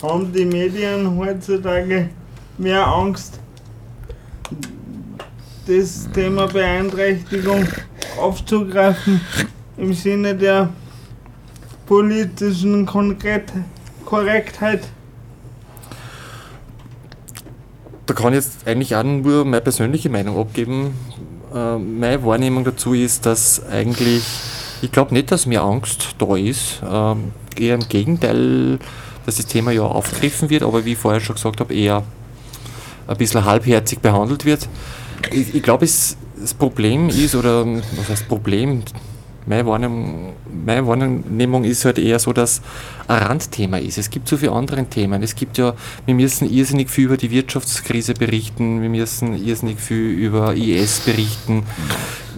haben die Medien heutzutage mehr Angst, das Thema Beeinträchtigung aufzugreifen im Sinne der politischen Konkret Korrektheit? Da kann ich jetzt eigentlich auch nur meine persönliche Meinung abgeben. Äh, meine Wahrnehmung dazu ist, dass eigentlich, ich glaube nicht, dass mehr Angst da ist. Ähm, eher im Gegenteil, dass das Thema ja aufgegriffen wird, aber wie ich vorher schon gesagt habe, eher ein bisschen halbherzig behandelt wird. Ich, ich glaube, das Problem ist, oder was heißt Problem? Meine Wahrnehmung, meine Wahrnehmung ist halt eher so, dass ein Randthema ist. Es gibt so viele andere Themen. Es gibt ja, wir müssen irrsinnig viel über die Wirtschaftskrise berichten, wir müssen irrsinnig viel über IS berichten,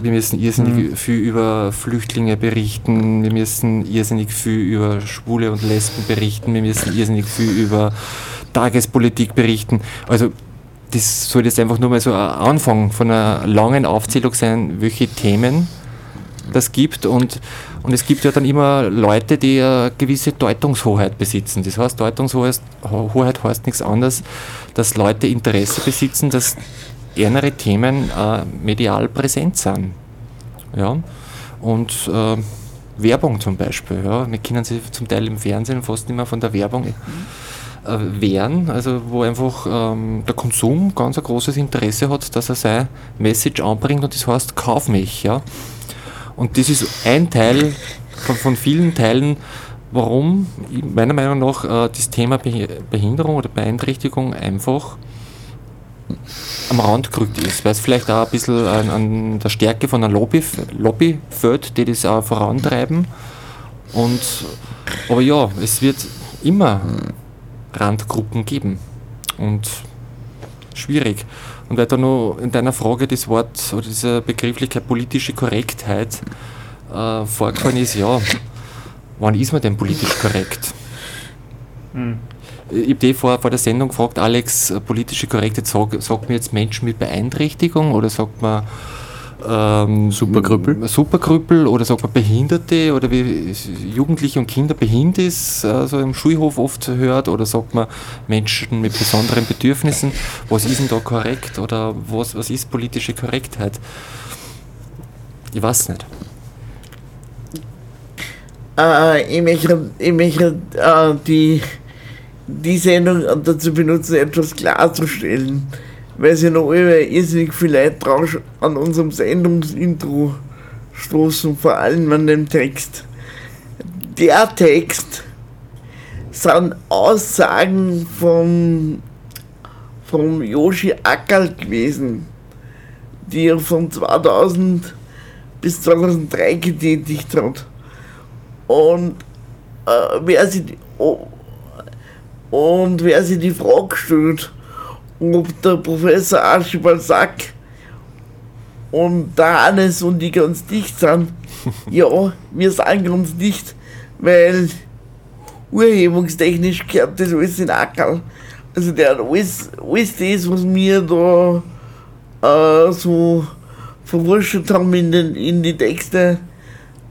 wir müssen irrsinnig viel über Flüchtlinge berichten, wir müssen irrsinnig viel über Schwule und Lesben berichten, wir müssen irrsinnig viel über Tagespolitik berichten. Also das soll jetzt einfach nur mal so ein Anfang von einer langen Aufzählung sein, welche Themen das gibt und, und es gibt ja dann immer Leute, die eine gewisse Deutungshoheit besitzen. Das heißt, Deutungshoheit Hoheit heißt nichts anderes, dass Leute Interesse besitzen, dass ärmere Themen äh, medial präsent sind. Ja? Und äh, Werbung zum Beispiel. Ja? Wir können sich zum Teil im Fernsehen fast nicht mehr von der Werbung äh, wehren, also wo einfach ähm, der Konsum ganz ein großes Interesse hat, dass er sein Message anbringt und das heißt, kauf mich. Ja? Und das ist ein Teil von, von vielen Teilen, warum meiner Meinung nach äh, das Thema Beh- Behinderung oder Beeinträchtigung einfach am Rand gerückt ist, weil es vielleicht auch ein bisschen an, an der Stärke von einer Lobby, Lobby fällt, die das auch vorantreiben. Und, aber ja, es wird immer Randgruppen geben. Und schwierig. Und weil da noch in deiner Frage das Wort oder diese Begrifflichkeit politische Korrektheit äh, vorgefallen ist, ja, wann ist man denn politisch korrekt? Ich habe dich vor, vor der Sendung gefragt, Alex, äh, politische Korrektheit, sag, sagt man jetzt Menschen mit Beeinträchtigung oder sagt man ähm, Superkrüppel? Superkrüppel oder sagt man Behinderte oder wie Jugendliche und Kinder behindert ist, also im Schulhof oft hört oder sagt man Menschen mit besonderen Bedürfnissen. Was ist denn da korrekt oder was, was ist politische Korrektheit? Ich weiß nicht. Äh, ich möchte, ich möchte äh, die, die Sendung dazu benutzen, etwas klarzustellen, weil sie noch immer irrsinnig viel Leute an unserem Sendungsintro stoßen, vor allem an dem Text. Der Text sind Aussagen vom, vom Yoshi Ackerl gewesen, die er von 2000 bis 2003 getätigt hat. Und äh, wer sich die, oh, und wer sich die Frage stellt, ob der Professor Archibald Sack und der Hannes und die ganz dicht sind, ja, wir sind ganz dicht, weil urhebungstechnisch gehört das alles in Ackerl. Also der hat alles, alles das, was wir da äh, so verwurschtelt haben in, den, in die Texte,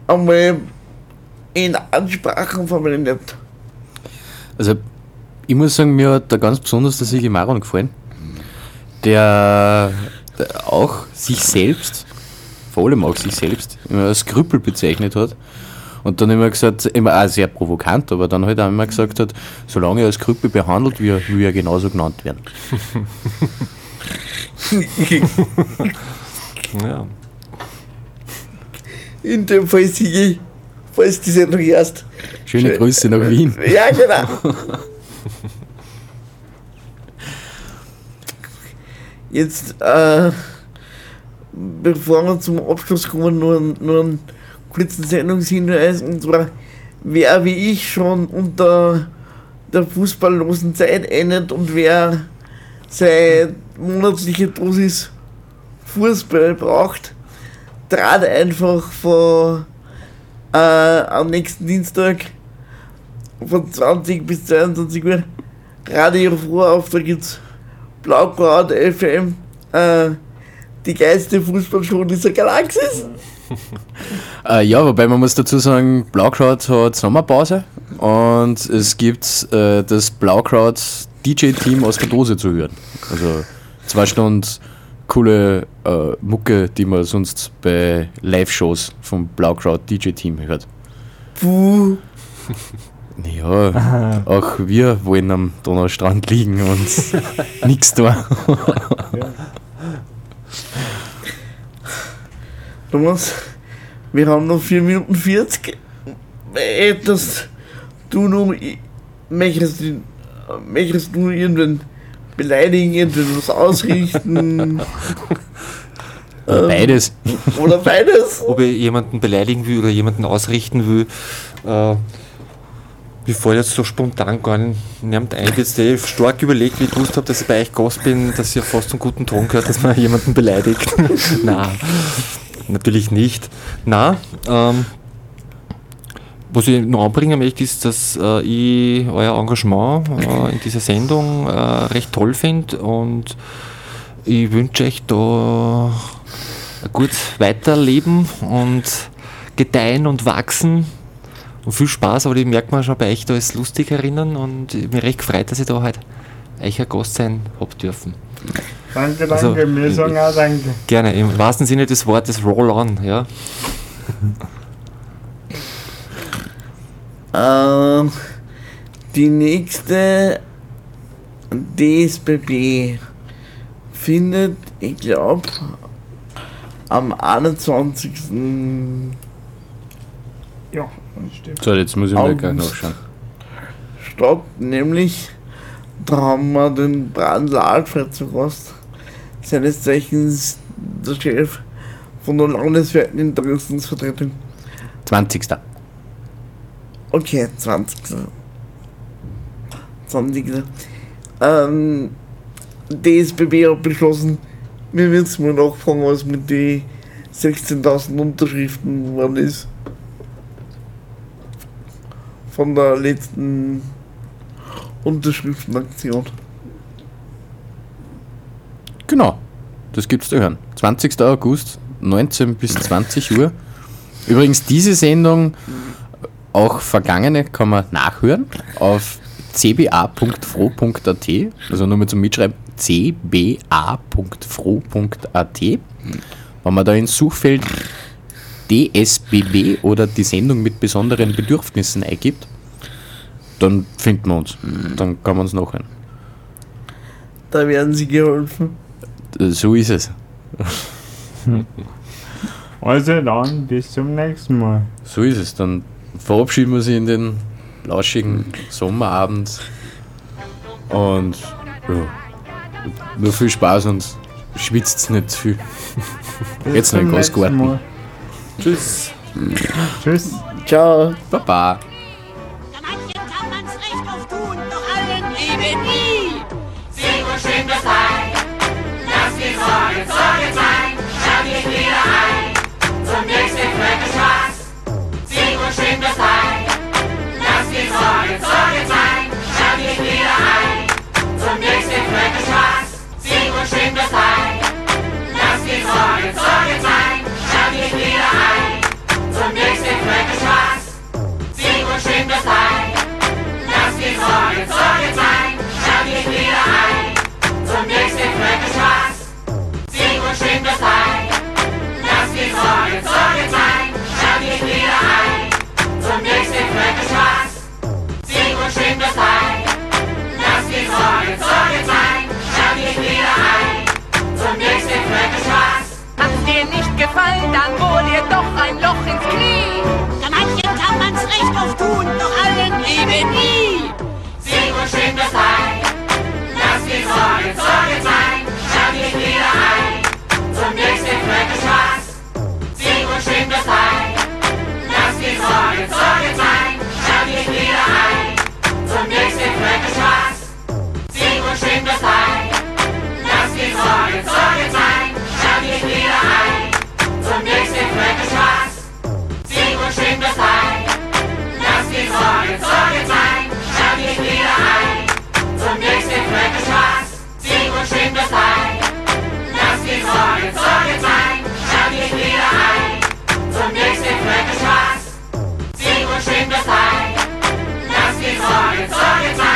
einmal in Ansprachen verwendet. Also, ich muss sagen, mir hat da ganz besonders der Sigi Maron gefallen, der, der auch sich selbst, vor allem auch sich selbst, immer als Krüppel bezeichnet hat. Und dann immer gesagt, immer auch sehr provokant, aber dann halt auch immer gesagt hat, solange er als Krüppel behandelt wird, will er genauso genannt werden. Ja. In dem Fall Sigi, falls die Sendung erst. Schöne Grüße nach Wien. Ja, genau. Jetzt, äh, bevor wir zum Abschluss kommen, nur, nur einen kurzen Sendungshinweis. Und zwar, wer wie ich schon unter der fußballlosen Zeit endet und wer seine monatliche Dosis Fußball braucht, trat einfach vor, äh, am nächsten Dienstag von 20 bis 22 Uhr Radio Froh auf, da gibt's Blaukraut FM, äh, die geilste Fußballshow dieser Galaxis. Äh, ja, wobei man muss dazu sagen, Blaukraut hat Sommerpause und es gibt äh, das Blaukraut DJ-Team aus der Dose zu hören. Also zwei Stunden coole äh, Mucke, die man sonst bei Live-Shows vom Blaukraut DJ-Team hört. Puh. Ja, auch wir wollen am Donaustrand liegen und nichts tun. Thomas, wir haben noch 4 Minuten 40. Etwas, du noch, möchtest, du- möchtest du irgendwen beleidigen, irgendwen was ausrichten? Oder beides. Oder beides? Ob ich jemanden beleidigen will oder jemanden ausrichten will, äh, mir fällt jetzt so spontan gar nicht ein. Jetzt eh stark überlegt, wie ich gewusst habe, dass ich bei euch Gast bin, dass ihr fast zum guten Ton gehört, dass man jemanden beleidigt. Na, natürlich nicht. Na, ähm, was ich noch anbringen möchte, ist, dass äh, ich euer Engagement äh, in dieser Sendung äh, recht toll finde und ich wünsche euch da ein gutes Weiterleben und Gedeihen und Wachsen und viel Spaß, aber ich merke mir schon bei euch da ist lustig erinnern und ich bin recht gefreut, dass ich da halt euch ein Gast sein hab dürfen. Danke, danke. Also, Wir sagen auch danke. Gerne, im wahrsten Sinne des Wortes Roll on, ja. Ähm, die nächste DSBB findet, ich glaube, am 21. Ja, stimmt. So, jetzt muss ich mal gleich nachschauen. statt, nämlich da haben wir den Brandl Alfred zu Gast, seines Zeichens der Chef von der landesweiten Interessensvertretung. 20. Okay, 20. 20. Ähm, DSBB hat beschlossen, wir müssen mal nachfragen, was mit den 16.000 Unterschriften wann ist. Von der letzten Unterschriftenaktion. Genau, das gibt's zu hören. 20. August, 19 bis 20 Uhr. Übrigens, diese Sendung, auch vergangene, kann man nachhören auf cba.fro.at, also nur mit zum Mitschreiben, cba.fro.at. Wenn man da ins Suchfeld DSBB oder die Sendung mit besonderen Bedürfnissen eingibt, dann findet man uns. Dann kann man uns nachhören. Da werden sie geholfen. So ist es. Also dann, bis zum nächsten Mal. So ist es. Dann verabschieden wir sie in den lauschigen Sommerabend. Und ja, nur viel Spaß und schwitzt nicht zu viel. Jetzt noch nächsten Großgarten. Mal. Tschüss. Tschüss. Ciao. Baba. Gefallen, dann bohr dir doch ein Loch ins Knie. Ja, manchen kann man's recht auf tun, doch allen eben nie. Sing und schön das Heil. Lass die Sorge Sorge sein, schau dich wieder ein, zum nächsten Völkerspaß. Sing und schön das Heil. Lass die Sorge Sorge sein, schau dich wieder ein, zum nächsten Völkerspaß. Sing und schön das Heil. bringt es bei. Lass die Sorgen Sorgen sein, schalt dich wieder ein. Zum nächsten Flecke Spaß, sing und sing es bei. Lass die Sorgen Sorgen sein, schalt dich wieder ein. Zum nächsten Flecke Spaß, sing und sing es bei. Lass die Sorgen Sorgen sein.